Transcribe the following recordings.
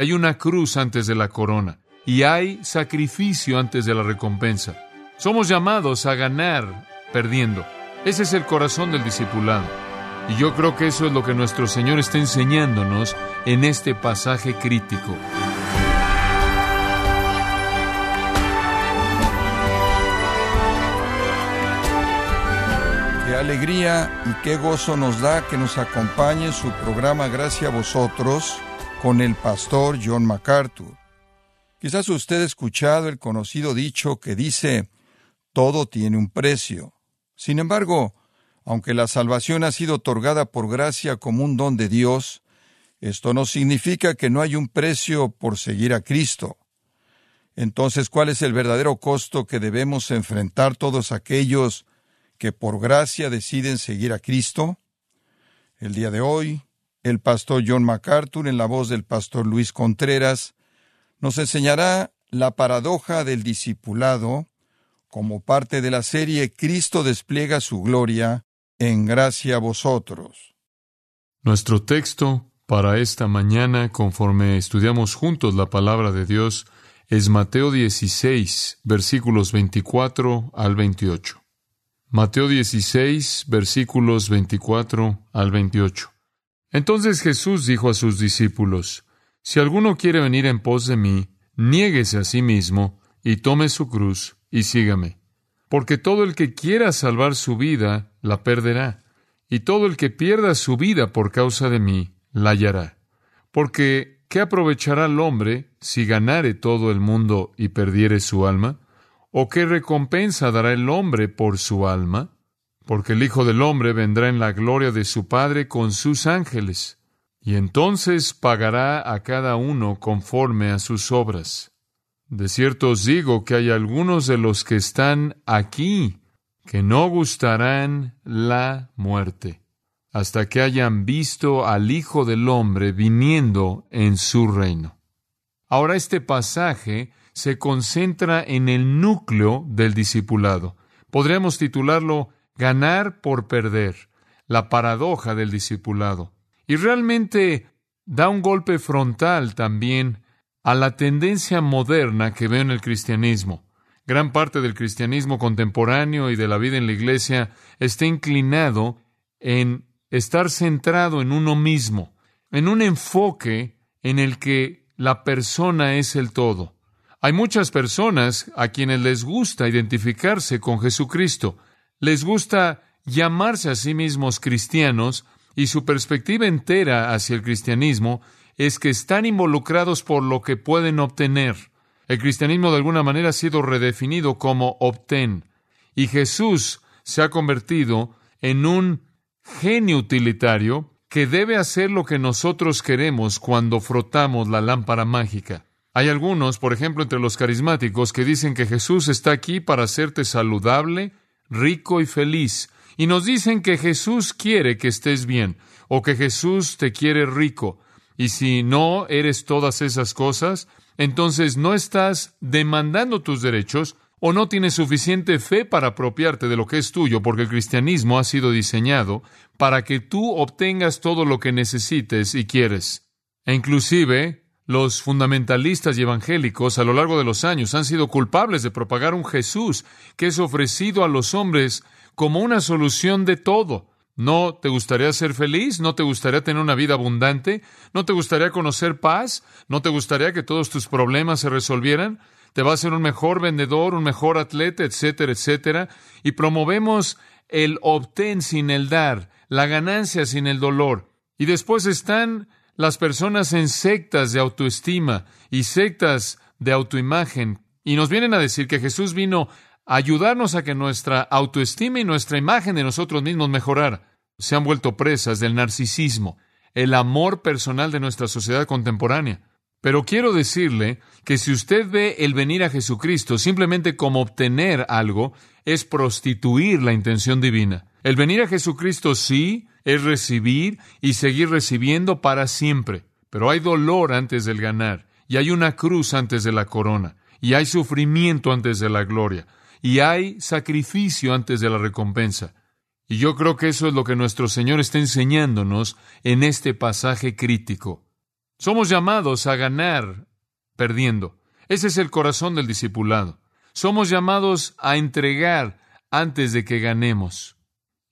Hay una cruz antes de la corona y hay sacrificio antes de la recompensa. Somos llamados a ganar perdiendo. Ese es el corazón del discipulado. Y yo creo que eso es lo que nuestro Señor está enseñándonos en este pasaje crítico. Qué alegría y qué gozo nos da que nos acompañe en su programa Gracias a vosotros con el pastor John MacArthur. Quizás usted ha escuchado el conocido dicho que dice, todo tiene un precio. Sin embargo, aunque la salvación ha sido otorgada por gracia como un don de Dios, esto no significa que no hay un precio por seguir a Cristo. Entonces, ¿cuál es el verdadero costo que debemos enfrentar todos aquellos que por gracia deciden seguir a Cristo? El día de hoy, el pastor John MacArthur, en la voz del pastor Luis Contreras, nos enseñará la paradoja del discipulado como parte de la serie Cristo despliega su gloria en gracia a vosotros. Nuestro texto para esta mañana, conforme estudiamos juntos la palabra de Dios, es Mateo 16, versículos 24 al 28. Mateo 16, versículos 24 al 28. Entonces Jesús dijo a sus discípulos, Si alguno quiere venir en pos de mí, niéguese a sí mismo y tome su cruz y sígame. Porque todo el que quiera salvar su vida, la perderá, y todo el que pierda su vida por causa de mí, la hallará. Porque, ¿qué aprovechará el hombre si ganare todo el mundo y perdiere su alma? ¿O qué recompensa dará el hombre por su alma? Porque el Hijo del Hombre vendrá en la gloria de su Padre con sus ángeles, y entonces pagará a cada uno conforme a sus obras. De cierto os digo que hay algunos de los que están aquí que no gustarán la muerte hasta que hayan visto al Hijo del Hombre viniendo en su reino. Ahora este pasaje se concentra en el núcleo del discipulado. Podríamos titularlo Ganar por perder, la paradoja del discipulado. Y realmente da un golpe frontal también a la tendencia moderna que veo en el cristianismo. Gran parte del cristianismo contemporáneo y de la vida en la iglesia está inclinado en estar centrado en uno mismo, en un enfoque en el que la persona es el todo. Hay muchas personas a quienes les gusta identificarse con Jesucristo, les gusta llamarse a sí mismos cristianos y su perspectiva entera hacia el cristianismo es que están involucrados por lo que pueden obtener. El cristianismo de alguna manera ha sido redefinido como obtén, y Jesús se ha convertido en un genio utilitario que debe hacer lo que nosotros queremos cuando frotamos la lámpara mágica. Hay algunos, por ejemplo, entre los carismáticos, que dicen que Jesús está aquí para hacerte saludable, rico y feliz, y nos dicen que Jesús quiere que estés bien, o que Jesús te quiere rico, y si no eres todas esas cosas, entonces no estás demandando tus derechos o no tienes suficiente fe para apropiarte de lo que es tuyo, porque el cristianismo ha sido diseñado para que tú obtengas todo lo que necesites y quieres. E inclusive los fundamentalistas y evangélicos a lo largo de los años han sido culpables de propagar un Jesús que es ofrecido a los hombres como una solución de todo, ¿No te gustaría ser feliz? ¿No te gustaría tener una vida abundante? ¿No te gustaría conocer paz? ¿No te gustaría que todos tus problemas se resolvieran? Te va a ser un mejor vendedor, un mejor atleta, etcétera, etcétera. Y promovemos el obtén sin el dar, la ganancia sin el dolor. Y después están las personas en sectas de autoestima y sectas de autoimagen. Y nos vienen a decir que Jesús vino a ayudarnos a que nuestra autoestima y nuestra imagen de nosotros mismos mejorara se han vuelto presas del narcisismo, el amor personal de nuestra sociedad contemporánea. Pero quiero decirle que si usted ve el venir a Jesucristo simplemente como obtener algo, es prostituir la intención divina. El venir a Jesucristo sí es recibir y seguir recibiendo para siempre. Pero hay dolor antes del ganar, y hay una cruz antes de la corona, y hay sufrimiento antes de la gloria, y hay sacrificio antes de la recompensa. Y yo creo que eso es lo que nuestro Señor está enseñándonos en este pasaje crítico. Somos llamados a ganar perdiendo. Ese es el corazón del discipulado. Somos llamados a entregar antes de que ganemos.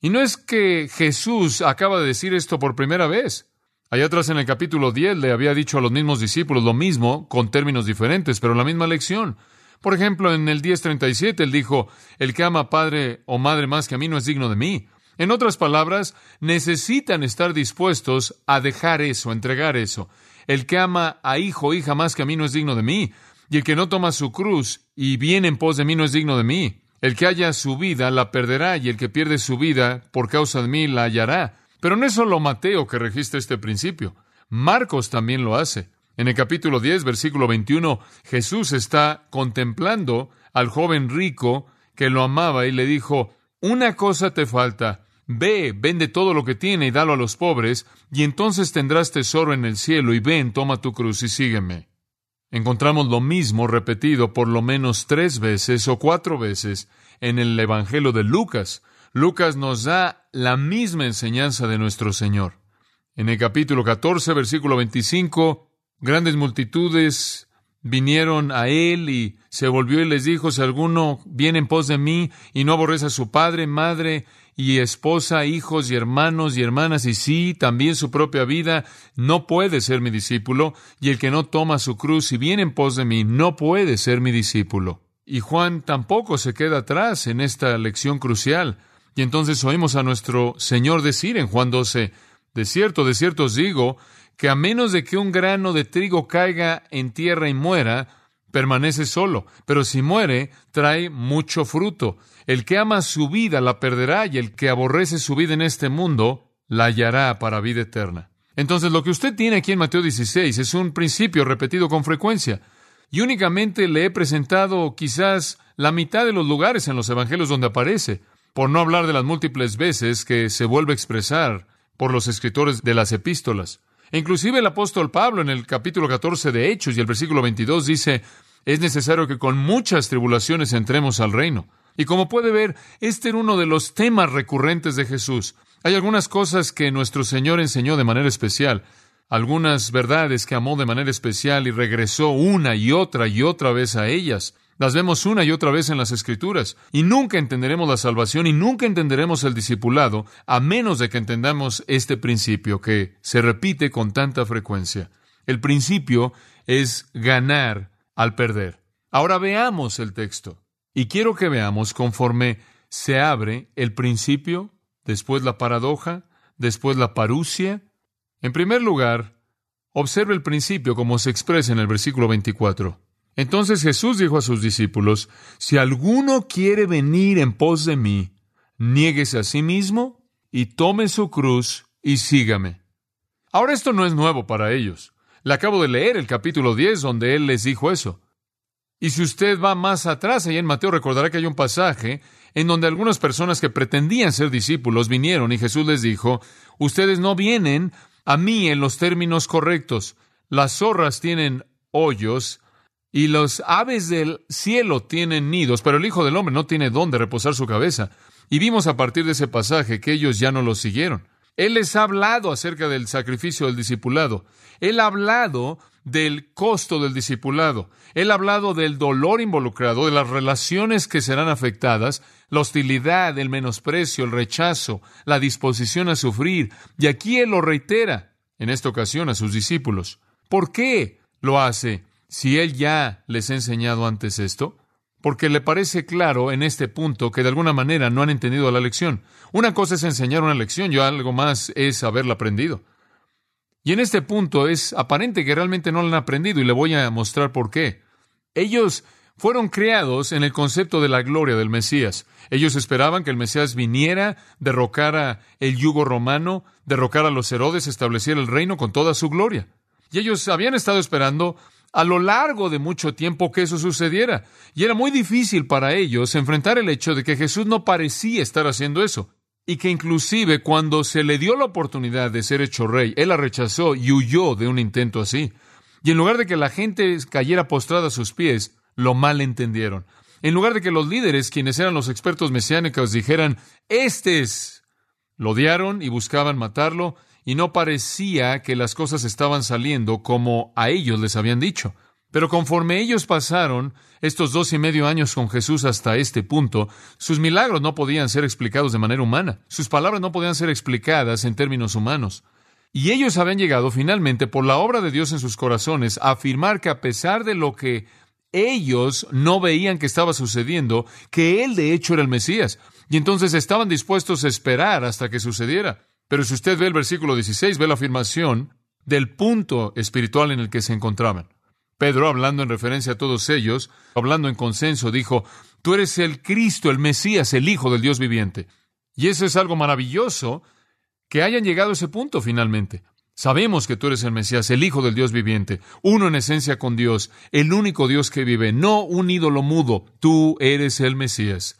Y no es que Jesús acaba de decir esto por primera vez. Allá atrás en el capítulo 10 le había dicho a los mismos discípulos lo mismo, con términos diferentes, pero la misma lección. Por ejemplo, en el 10.37 él dijo, el que ama padre o madre más que a mí no es digno de mí. En otras palabras, necesitan estar dispuestos a dejar eso, a entregar eso. El que ama a hijo o hija más que a mí no es digno de mí. Y el que no toma su cruz y viene en pos de mí no es digno de mí. El que haya su vida la perderá y el que pierde su vida por causa de mí la hallará. Pero no es solo Mateo que registra este principio. Marcos también lo hace. En el capítulo 10, versículo 21, Jesús está contemplando al joven rico que lo amaba y le dijo, una cosa te falta, ve, vende todo lo que tiene y dalo a los pobres, y entonces tendrás tesoro en el cielo, y ven, toma tu cruz y sígueme. Encontramos lo mismo repetido por lo menos tres veces o cuatro veces en el Evangelio de Lucas. Lucas nos da la misma enseñanza de nuestro Señor. En el capítulo 14, versículo 25, grandes multitudes vinieron a él y se volvió y les dijo, si alguno viene en pos de mí y no aborrece a su padre, madre y esposa, hijos y hermanos y hermanas, y sí, también su propia vida, no puede ser mi discípulo, y el que no toma su cruz y viene en pos de mí, no puede ser mi discípulo. Y Juan tampoco se queda atrás en esta lección crucial. Y entonces oímos a nuestro Señor decir en Juan 12, de cierto, de cierto os digo, que a menos de que un grano de trigo caiga en tierra y muera, permanece solo, pero si muere, trae mucho fruto. El que ama su vida la perderá y el que aborrece su vida en este mundo la hallará para vida eterna. Entonces lo que usted tiene aquí en Mateo 16 es un principio repetido con frecuencia. Y únicamente le he presentado quizás la mitad de los lugares en los evangelios donde aparece, por no hablar de las múltiples veces que se vuelve a expresar por los escritores de las epístolas. E inclusive el apóstol Pablo en el capítulo 14 de Hechos y el versículo 22 dice, es necesario que con muchas tribulaciones entremos al reino. Y como puede ver, este era uno de los temas recurrentes de Jesús. Hay algunas cosas que nuestro Señor enseñó de manera especial, algunas verdades que amó de manera especial y regresó una y otra y otra vez a ellas. Las vemos una y otra vez en las Escrituras, y nunca entenderemos la salvación y nunca entenderemos el discipulado a menos de que entendamos este principio que se repite con tanta frecuencia. El principio es ganar al perder. Ahora veamos el texto. Y quiero que veamos conforme se abre el principio, después la paradoja, después la parucia. En primer lugar, observe el principio como se expresa en el versículo 24. Entonces Jesús dijo a sus discípulos, si alguno quiere venir en pos de mí, niéguese a sí mismo y tome su cruz y sígame. Ahora esto no es nuevo para ellos. Le acabo de leer el capítulo 10 donde él les dijo eso. Y si usted va más atrás, ahí en Mateo recordará que hay un pasaje en donde algunas personas que pretendían ser discípulos vinieron y Jesús les dijo, ustedes no vienen a mí en los términos correctos. Las zorras tienen hoyos y los aves del cielo tienen nidos, pero el Hijo del Hombre no tiene dónde reposar su cabeza. Y vimos a partir de ese pasaje que ellos ya no lo siguieron. Él les ha hablado acerca del sacrificio del discipulado. Él ha hablado del costo del discipulado. Él ha hablado del dolor involucrado, de las relaciones que serán afectadas, la hostilidad, el menosprecio, el rechazo, la disposición a sufrir. Y aquí Él lo reitera, en esta ocasión, a sus discípulos. ¿Por qué lo hace si Él ya les ha enseñado antes esto? Porque le parece claro en este punto que de alguna manera no han entendido la lección. Una cosa es enseñar una lección y algo más es haberla aprendido. Y en este punto es aparente que realmente no lo han aprendido y le voy a mostrar por qué. Ellos fueron creados en el concepto de la gloria del Mesías. Ellos esperaban que el Mesías viniera, derrocara el yugo romano, derrocara a los Herodes, estableciera el reino con toda su gloria. Y ellos habían estado esperando a lo largo de mucho tiempo que eso sucediera. Y era muy difícil para ellos enfrentar el hecho de que Jesús no parecía estar haciendo eso y que inclusive cuando se le dio la oportunidad de ser hecho rey, él la rechazó y huyó de un intento así. Y en lugar de que la gente cayera postrada a sus pies, lo mal entendieron. En lugar de que los líderes, quienes eran los expertos mesiánicos, dijeran, este es, lo odiaron y buscaban matarlo, y no parecía que las cosas estaban saliendo como a ellos les habían dicho. Pero conforme ellos pasaron estos dos y medio años con Jesús hasta este punto, sus milagros no podían ser explicados de manera humana, sus palabras no podían ser explicadas en términos humanos. Y ellos habían llegado finalmente por la obra de Dios en sus corazones a afirmar que a pesar de lo que ellos no veían que estaba sucediendo, que Él de hecho era el Mesías. Y entonces estaban dispuestos a esperar hasta que sucediera. Pero si usted ve el versículo 16, ve la afirmación del punto espiritual en el que se encontraban. Pedro, hablando en referencia a todos ellos, hablando en consenso, dijo, Tú eres el Cristo, el Mesías, el Hijo del Dios viviente. Y eso es algo maravilloso que hayan llegado a ese punto finalmente. Sabemos que tú eres el Mesías, el Hijo del Dios viviente, uno en esencia con Dios, el único Dios que vive, no un ídolo mudo, tú eres el Mesías.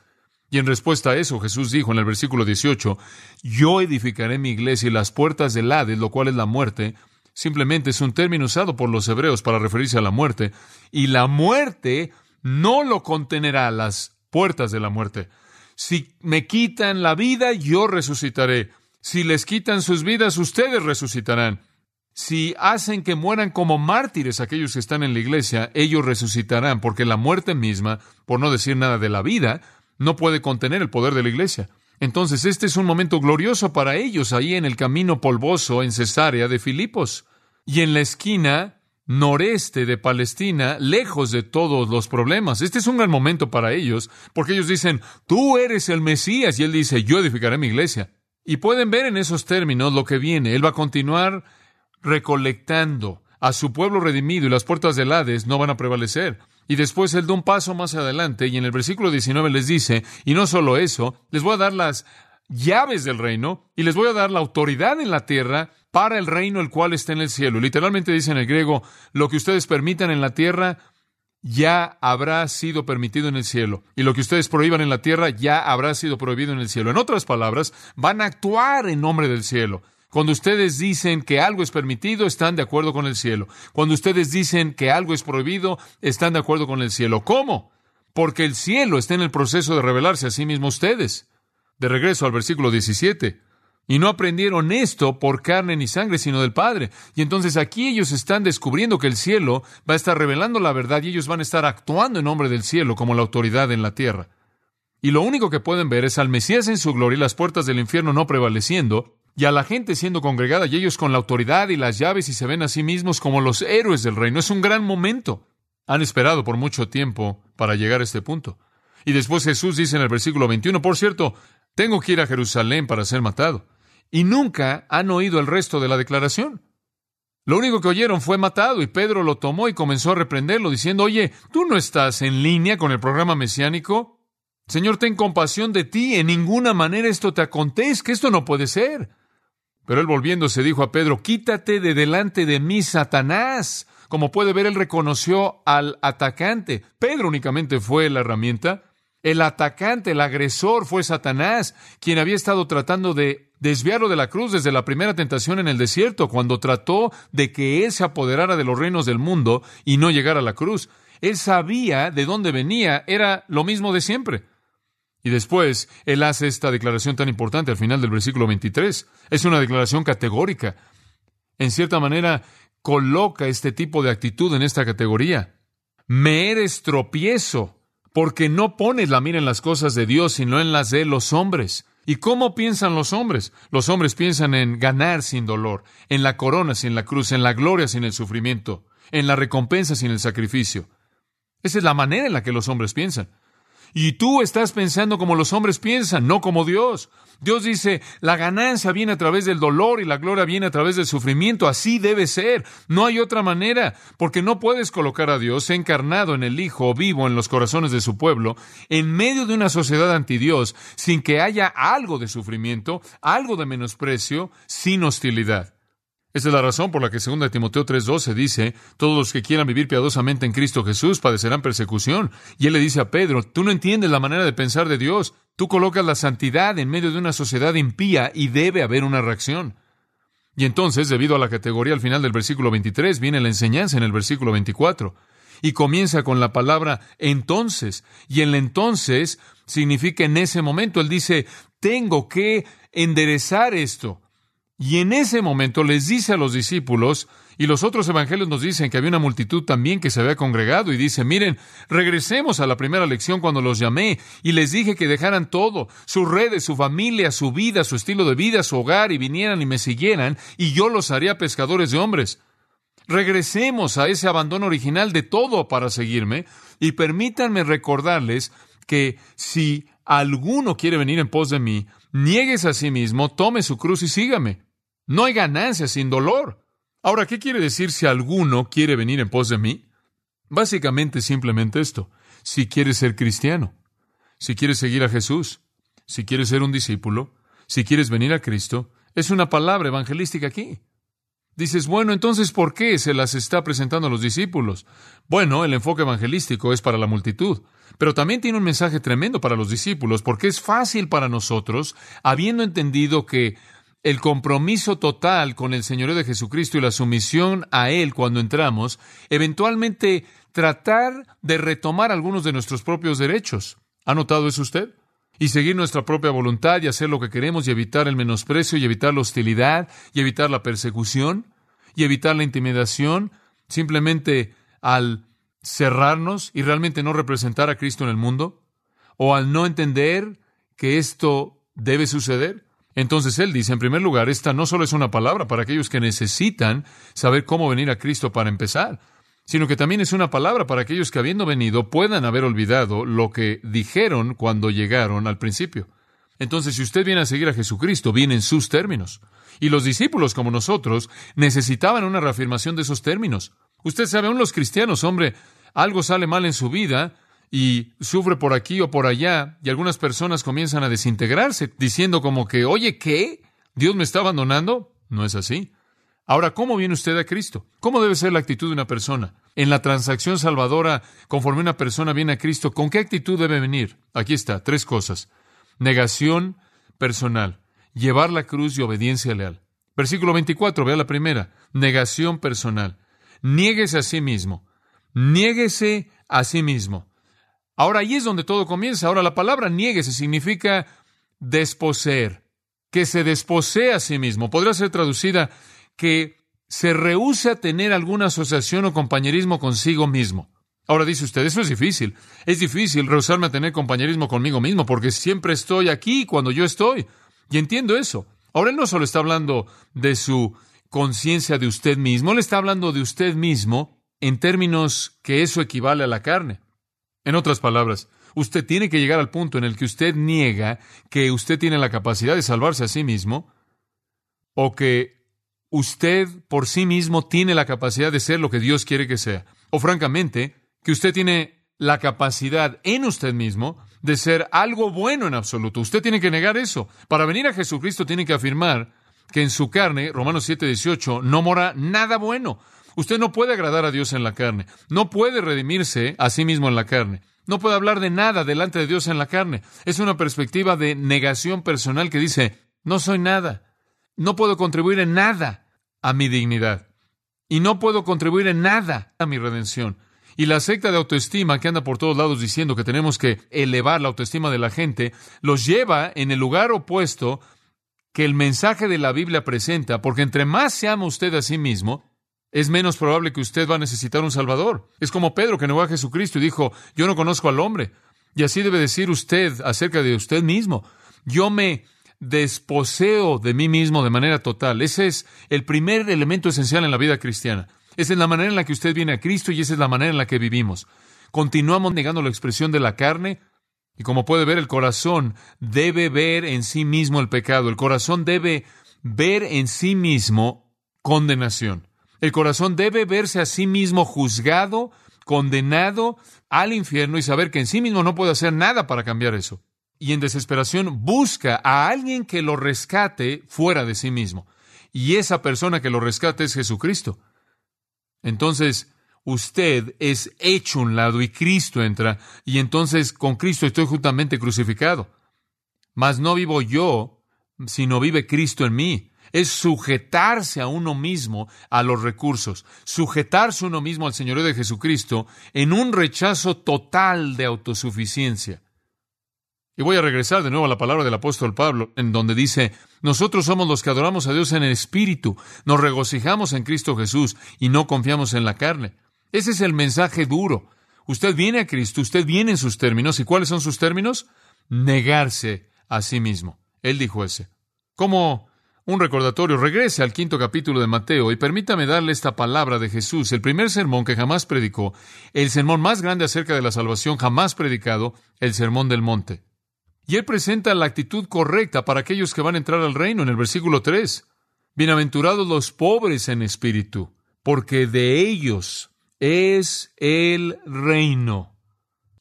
Y en respuesta a eso, Jesús dijo en el versículo 18, Yo edificaré mi iglesia y las puertas del Hades, lo cual es la muerte, simplemente es un término usado por los hebreos para referirse a la muerte, y la muerte no lo contenerá las puertas de la muerte. Si me quitan la vida, yo resucitaré. Si les quitan sus vidas, ustedes resucitarán. Si hacen que mueran como mártires aquellos que están en la iglesia, ellos resucitarán, porque la muerte misma, por no decir nada de la vida, no puede contener el poder de la iglesia. Entonces, este es un momento glorioso para ellos ahí en el camino polvoso en Cesarea de Filipos. Y en la esquina noreste de Palestina, lejos de todos los problemas. Este es un gran momento para ellos, porque ellos dicen, tú eres el Mesías, y él dice, yo edificaré mi iglesia. Y pueden ver en esos términos lo que viene. Él va a continuar recolectando a su pueblo redimido y las puertas del Hades no van a prevalecer. Y después él da un paso más adelante y en el versículo 19 les dice, y no solo eso, les voy a dar las llaves del reino y les voy a dar la autoridad en la tierra para el reino el cual está en el cielo. Literalmente dice en el griego, lo que ustedes permitan en la tierra ya habrá sido permitido en el cielo. Y lo que ustedes prohíban en la tierra ya habrá sido prohibido en el cielo. En otras palabras, van a actuar en nombre del cielo. Cuando ustedes dicen que algo es permitido, están de acuerdo con el cielo. Cuando ustedes dicen que algo es prohibido, están de acuerdo con el cielo. ¿Cómo? Porque el cielo está en el proceso de revelarse a sí mismo ustedes. De regreso al versículo 17. Y no aprendieron esto por carne ni sangre, sino del Padre. Y entonces aquí ellos están descubriendo que el cielo va a estar revelando la verdad y ellos van a estar actuando en nombre del cielo como la autoridad en la tierra. Y lo único que pueden ver es al Mesías en su gloria y las puertas del infierno no prevaleciendo, y a la gente siendo congregada y ellos con la autoridad y las llaves y se ven a sí mismos como los héroes del reino. Es un gran momento. Han esperado por mucho tiempo para llegar a este punto. Y después Jesús dice en el versículo 21, por cierto, tengo que ir a Jerusalén para ser matado. Y nunca han oído el resto de la declaración. Lo único que oyeron fue matado y Pedro lo tomó y comenzó a reprenderlo diciendo, oye, ¿tú no estás en línea con el programa mesiánico? Señor, ten compasión de ti, en ninguna manera esto te acontezca, esto no puede ser. Pero él volviéndose dijo a Pedro, quítate de delante de mí, Satanás. Como puede ver, él reconoció al atacante. Pedro únicamente fue la herramienta. El atacante, el agresor fue Satanás, quien había estado tratando de desviarlo de la cruz desde la primera tentación en el desierto, cuando trató de que él se apoderara de los reinos del mundo y no llegara a la cruz. Él sabía de dónde venía, era lo mismo de siempre. Y después, él hace esta declaración tan importante al final del versículo 23. Es una declaración categórica. En cierta manera, coloca este tipo de actitud en esta categoría. Me eres tropiezo, porque no pones la mira en las cosas de Dios, sino en las de los hombres. ¿Y cómo piensan los hombres? Los hombres piensan en ganar sin dolor, en la corona sin la cruz, en la gloria sin el sufrimiento, en la recompensa sin el sacrificio. Esa es la manera en la que los hombres piensan. Y tú estás pensando como los hombres piensan, no como Dios. Dios dice, la ganancia viene a través del dolor y la gloria viene a través del sufrimiento. Así debe ser. No hay otra manera, porque no puedes colocar a Dios encarnado en el Hijo vivo en los corazones de su pueblo, en medio de una sociedad anti Dios, sin que haya algo de sufrimiento, algo de menosprecio, sin hostilidad. Esa es la razón por la que 2 Timoteo 3:12 dice, todos los que quieran vivir piadosamente en Cristo Jesús padecerán persecución. Y él le dice a Pedro, tú no entiendes la manera de pensar de Dios, tú colocas la santidad en medio de una sociedad impía y debe haber una reacción. Y entonces, debido a la categoría al final del versículo 23, viene la enseñanza en el versículo 24. Y comienza con la palabra entonces. Y el entonces significa en ese momento. Él dice, tengo que enderezar esto. Y en ese momento les dice a los discípulos, y los otros evangelios nos dicen que había una multitud también que se había congregado, y dice, miren, regresemos a la primera lección cuando los llamé y les dije que dejaran todo, sus redes, su familia, su vida, su estilo de vida, su hogar, y vinieran y me siguieran, y yo los haría pescadores de hombres. Regresemos a ese abandono original de todo para seguirme, y permítanme recordarles que si alguno quiere venir en pos de mí, niegues a sí mismo, tome su cruz y sígame. No hay ganancia sin dolor. Ahora, ¿qué quiere decir si alguno quiere venir en pos de mí? Básicamente simplemente esto. Si quieres ser cristiano, si quieres seguir a Jesús, si quieres ser un discípulo, si quieres venir a Cristo, es una palabra evangelística aquí. Dices, bueno, entonces, ¿por qué se las está presentando a los discípulos? Bueno, el enfoque evangelístico es para la multitud, pero también tiene un mensaje tremendo para los discípulos, porque es fácil para nosotros, habiendo entendido que el compromiso total con el Señor de Jesucristo y la sumisión a Él cuando entramos, eventualmente tratar de retomar algunos de nuestros propios derechos. ¿Ha notado eso usted? Y seguir nuestra propia voluntad y hacer lo que queremos y evitar el menosprecio y evitar la hostilidad y evitar la persecución y evitar la intimidación, simplemente al cerrarnos y realmente no representar a Cristo en el mundo, o al no entender que esto debe suceder. Entonces él dice, en primer lugar, esta no solo es una palabra para aquellos que necesitan saber cómo venir a Cristo para empezar, sino que también es una palabra para aquellos que habiendo venido puedan haber olvidado lo que dijeron cuando llegaron al principio. Entonces, si usted viene a seguir a Jesucristo, viene en sus términos. Y los discípulos, como nosotros, necesitaban una reafirmación de esos términos. Usted sabe, aún los cristianos, hombre, algo sale mal en su vida, y sufre por aquí o por allá, y algunas personas comienzan a desintegrarse, diciendo como que, oye, ¿qué? ¿Dios me está abandonando? No es así. Ahora, ¿cómo viene usted a Cristo? ¿Cómo debe ser la actitud de una persona? En la transacción salvadora, conforme una persona viene a Cristo, ¿con qué actitud debe venir? Aquí está, tres cosas. Negación personal, llevar la cruz y obediencia leal. Versículo 24, vea la primera. Negación personal. Niéguese a sí mismo. Niéguese a sí mismo. Ahora ahí es donde todo comienza. Ahora la palabra nieguese significa desposeer, que se desposee a sí mismo. Podría ser traducida que se rehúse a tener alguna asociación o compañerismo consigo mismo. Ahora dice usted, eso es difícil. Es difícil rehusarme a tener compañerismo conmigo mismo porque siempre estoy aquí cuando yo estoy. Y entiendo eso. Ahora él no solo está hablando de su conciencia de usted mismo, él está hablando de usted mismo en términos que eso equivale a la carne. En otras palabras, usted tiene que llegar al punto en el que usted niega que usted tiene la capacidad de salvarse a sí mismo o que usted por sí mismo tiene la capacidad de ser lo que Dios quiere que sea. O francamente, que usted tiene la capacidad en usted mismo de ser algo bueno en absoluto. Usted tiene que negar eso. Para venir a Jesucristo tiene que afirmar que en su carne, Romanos 7, 18, no mora nada bueno. Usted no puede agradar a Dios en la carne, no puede redimirse a sí mismo en la carne, no puede hablar de nada delante de Dios en la carne. Es una perspectiva de negación personal que dice, no soy nada, no puedo contribuir en nada a mi dignidad y no puedo contribuir en nada a mi redención. Y la secta de autoestima que anda por todos lados diciendo que tenemos que elevar la autoestima de la gente, los lleva en el lugar opuesto que el mensaje de la Biblia presenta, porque entre más se ama usted a sí mismo, es menos probable que usted va a necesitar un Salvador. Es como Pedro que negó a Jesucristo y dijo, yo no conozco al hombre. Y así debe decir usted acerca de usted mismo. Yo me desposeo de mí mismo de manera total. Ese es el primer elemento esencial en la vida cristiana. Esa es la manera en la que usted viene a Cristo y esa es la manera en la que vivimos. Continuamos negando la expresión de la carne y como puede ver el corazón debe ver en sí mismo el pecado. El corazón debe ver en sí mismo condenación. El corazón debe verse a sí mismo juzgado, condenado al infierno y saber que en sí mismo no puede hacer nada para cambiar eso. Y en desesperación busca a alguien que lo rescate fuera de sí mismo. Y esa persona que lo rescate es Jesucristo. Entonces, usted es hecho un lado y Cristo entra, y entonces con Cristo estoy justamente crucificado. Mas no vivo yo, sino vive Cristo en mí es sujetarse a uno mismo a los recursos, sujetarse uno mismo al Señorío de Jesucristo en un rechazo total de autosuficiencia. Y voy a regresar de nuevo a la palabra del apóstol Pablo, en donde dice, nosotros somos los que adoramos a Dios en el Espíritu, nos regocijamos en Cristo Jesús y no confiamos en la carne. Ese es el mensaje duro. Usted viene a Cristo, usted viene en sus términos. ¿Y cuáles son sus términos? Negarse a sí mismo. Él dijo ese. Como un recordatorio, regrese al quinto capítulo de Mateo y permítame darle esta palabra de Jesús, el primer sermón que jamás predicó, el sermón más grande acerca de la salvación jamás predicado, el sermón del monte. Y él presenta la actitud correcta para aquellos que van a entrar al reino en el versículo 3. Bienaventurados los pobres en espíritu, porque de ellos es el reino.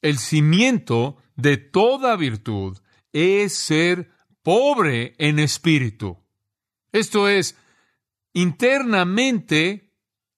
El cimiento de toda virtud es ser pobre en espíritu. Esto es internamente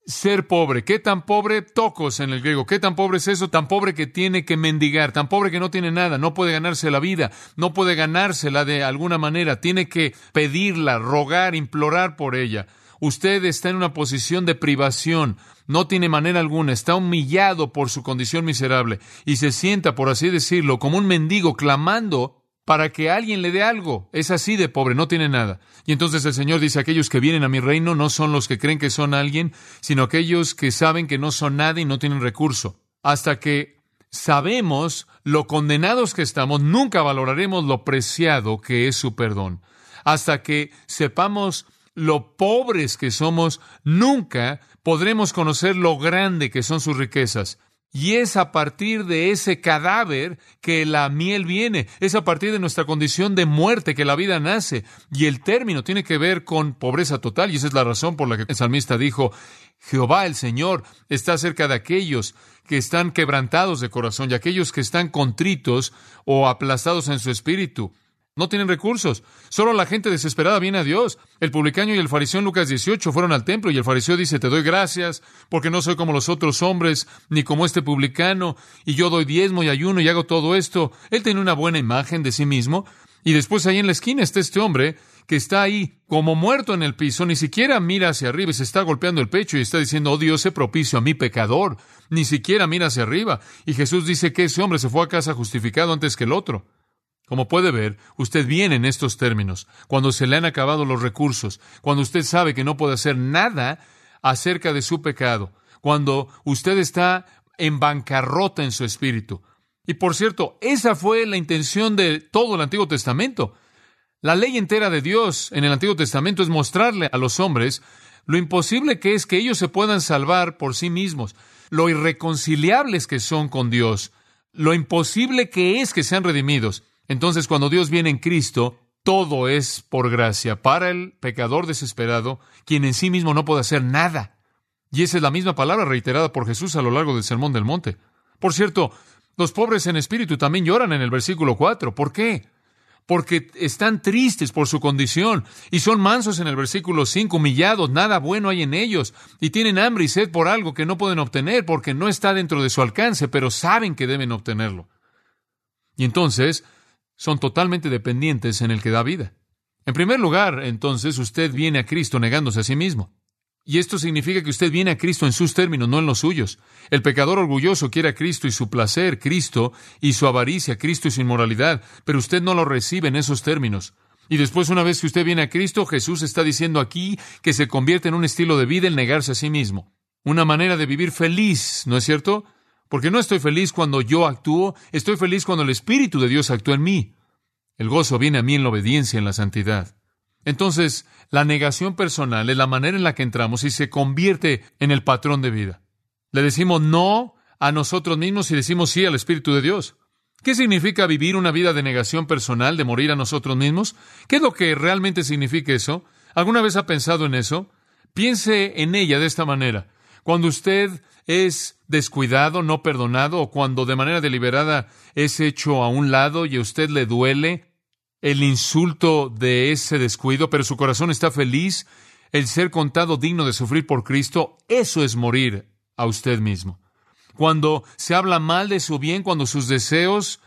ser pobre. ¿Qué tan pobre? Tocos en el griego. ¿Qué tan pobre es eso? Tan pobre que tiene que mendigar, tan pobre que no tiene nada, no puede ganarse la vida, no puede ganársela de alguna manera, tiene que pedirla, rogar, implorar por ella. Usted está en una posición de privación, no tiene manera alguna, está humillado por su condición miserable y se sienta, por así decirlo, como un mendigo clamando para que alguien le dé algo. Es así de pobre, no tiene nada. Y entonces el Señor dice, aquellos que vienen a mi reino no son los que creen que son alguien, sino aquellos que saben que no son nada y no tienen recurso. Hasta que sabemos lo condenados que estamos, nunca valoraremos lo preciado que es su perdón. Hasta que sepamos lo pobres que somos, nunca podremos conocer lo grande que son sus riquezas. Y es a partir de ese cadáver que la miel viene, es a partir de nuestra condición de muerte que la vida nace. Y el término tiene que ver con pobreza total, y esa es la razón por la que el salmista dijo, Jehová el Señor está cerca de aquellos que están quebrantados de corazón y aquellos que están contritos o aplastados en su espíritu. No tienen recursos. Solo la gente desesperada viene a Dios. El publicano y el fariseo en Lucas 18 fueron al templo y el fariseo dice, te doy gracias porque no soy como los otros hombres, ni como este publicano, y yo doy diezmo y ayuno y hago todo esto. Él tiene una buena imagen de sí mismo. Y después ahí en la esquina está este hombre que está ahí como muerto en el piso, ni siquiera mira hacia arriba y se está golpeando el pecho y está diciendo, oh Dios, sé propicio a mi pecador. Ni siquiera mira hacia arriba. Y Jesús dice que ese hombre se fue a casa justificado antes que el otro. Como puede ver, usted viene en estos términos, cuando se le han acabado los recursos, cuando usted sabe que no puede hacer nada acerca de su pecado, cuando usted está en bancarrota en su espíritu. Y por cierto, esa fue la intención de todo el Antiguo Testamento. La ley entera de Dios en el Antiguo Testamento es mostrarle a los hombres lo imposible que es que ellos se puedan salvar por sí mismos, lo irreconciliables que son con Dios, lo imposible que es que sean redimidos. Entonces, cuando Dios viene en Cristo, todo es por gracia para el pecador desesperado, quien en sí mismo no puede hacer nada. Y esa es la misma palabra reiterada por Jesús a lo largo del Sermón del Monte. Por cierto, los pobres en espíritu también lloran en el versículo 4. ¿Por qué? Porque están tristes por su condición y son mansos en el versículo 5, humillados, nada bueno hay en ellos y tienen hambre y sed por algo que no pueden obtener porque no está dentro de su alcance, pero saben que deben obtenerlo. Y entonces son totalmente dependientes en el que da vida. En primer lugar, entonces, usted viene a Cristo negándose a sí mismo. Y esto significa que usted viene a Cristo en sus términos, no en los suyos. El pecador orgulloso quiere a Cristo y su placer, Cristo y su avaricia, Cristo y su inmoralidad, pero usted no lo recibe en esos términos. Y después, una vez que usted viene a Cristo, Jesús está diciendo aquí que se convierte en un estilo de vida el negarse a sí mismo. Una manera de vivir feliz, ¿no es cierto? Porque no estoy feliz cuando yo actúo, estoy feliz cuando el Espíritu de Dios actúa en mí. El gozo viene a mí en la obediencia, en la santidad. Entonces, la negación personal es la manera en la que entramos y se convierte en el patrón de vida. Le decimos no a nosotros mismos y decimos sí al Espíritu de Dios. ¿Qué significa vivir una vida de negación personal, de morir a nosotros mismos? ¿Qué es lo que realmente significa eso? ¿Alguna vez ha pensado en eso? Piense en ella de esta manera. Cuando usted es descuidado, no perdonado, o cuando de manera deliberada es hecho a un lado y a usted le duele el insulto de ese descuido, pero su corazón está feliz, el ser contado digno de sufrir por Cristo, eso es morir a usted mismo. Cuando se habla mal de su bien, cuando sus deseos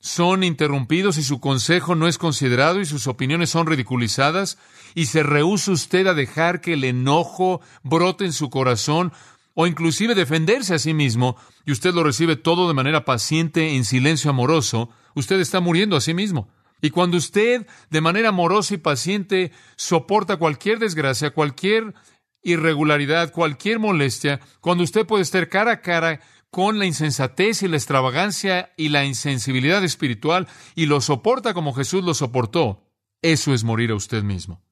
son interrumpidos y su consejo no es considerado y sus opiniones son ridiculizadas, y se rehúsa usted a dejar que el enojo brote en su corazón, o inclusive defenderse a sí mismo, y usted lo recibe todo de manera paciente, en silencio amoroso, usted está muriendo a sí mismo. Y cuando usted, de manera amorosa y paciente, soporta cualquier desgracia, cualquier irregularidad, cualquier molestia, cuando usted puede estar cara a cara con la insensatez y la extravagancia y la insensibilidad espiritual y lo soporta como Jesús lo soportó, eso es morir a usted mismo.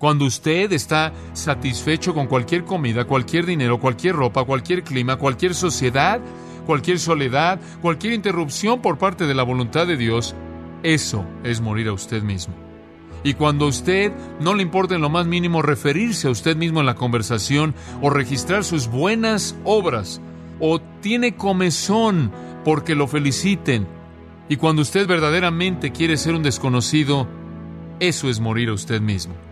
Cuando usted está satisfecho con cualquier comida, cualquier dinero, cualquier ropa, cualquier clima, cualquier sociedad, cualquier soledad, cualquier interrupción por parte de la voluntad de Dios, eso es morir a usted mismo. Y cuando a usted no le importa en lo más mínimo referirse a usted mismo en la conversación o registrar sus buenas obras, o tiene comezón porque lo feliciten, y cuando usted verdaderamente quiere ser un desconocido, eso es morir a usted mismo.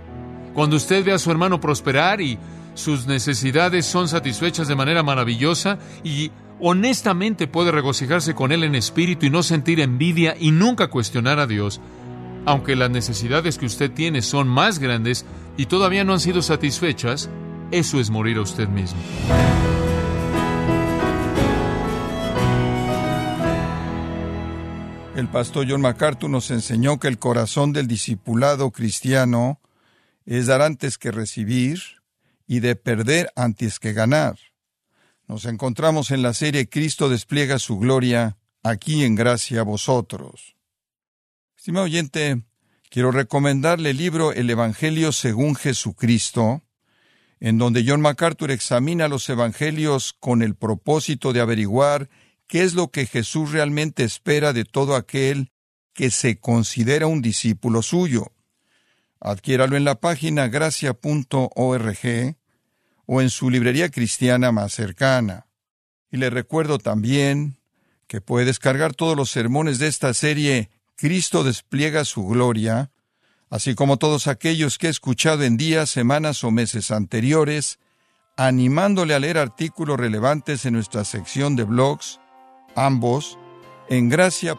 Cuando usted ve a su hermano prosperar y sus necesidades son satisfechas de manera maravillosa y honestamente puede regocijarse con él en espíritu y no sentir envidia y nunca cuestionar a Dios, aunque las necesidades que usted tiene son más grandes y todavía no han sido satisfechas, eso es morir a usted mismo. El pastor John MacArthur nos enseñó que el corazón del discipulado cristiano es dar antes que recibir y de perder antes que ganar. Nos encontramos en la serie Cristo despliega su gloria aquí en gracia a vosotros. Estimado oyente, quiero recomendarle el libro El Evangelio según Jesucristo, en donde John MacArthur examina los evangelios con el propósito de averiguar qué es lo que Jesús realmente espera de todo aquel que se considera un discípulo suyo. Adquiéralo en la página gracia.org o en su librería cristiana más cercana. Y le recuerdo también que puede descargar todos los sermones de esta serie Cristo despliega su gloria, así como todos aquellos que he escuchado en días, semanas o meses anteriores, animándole a leer artículos relevantes en nuestra sección de blogs, ambos en gracia.org.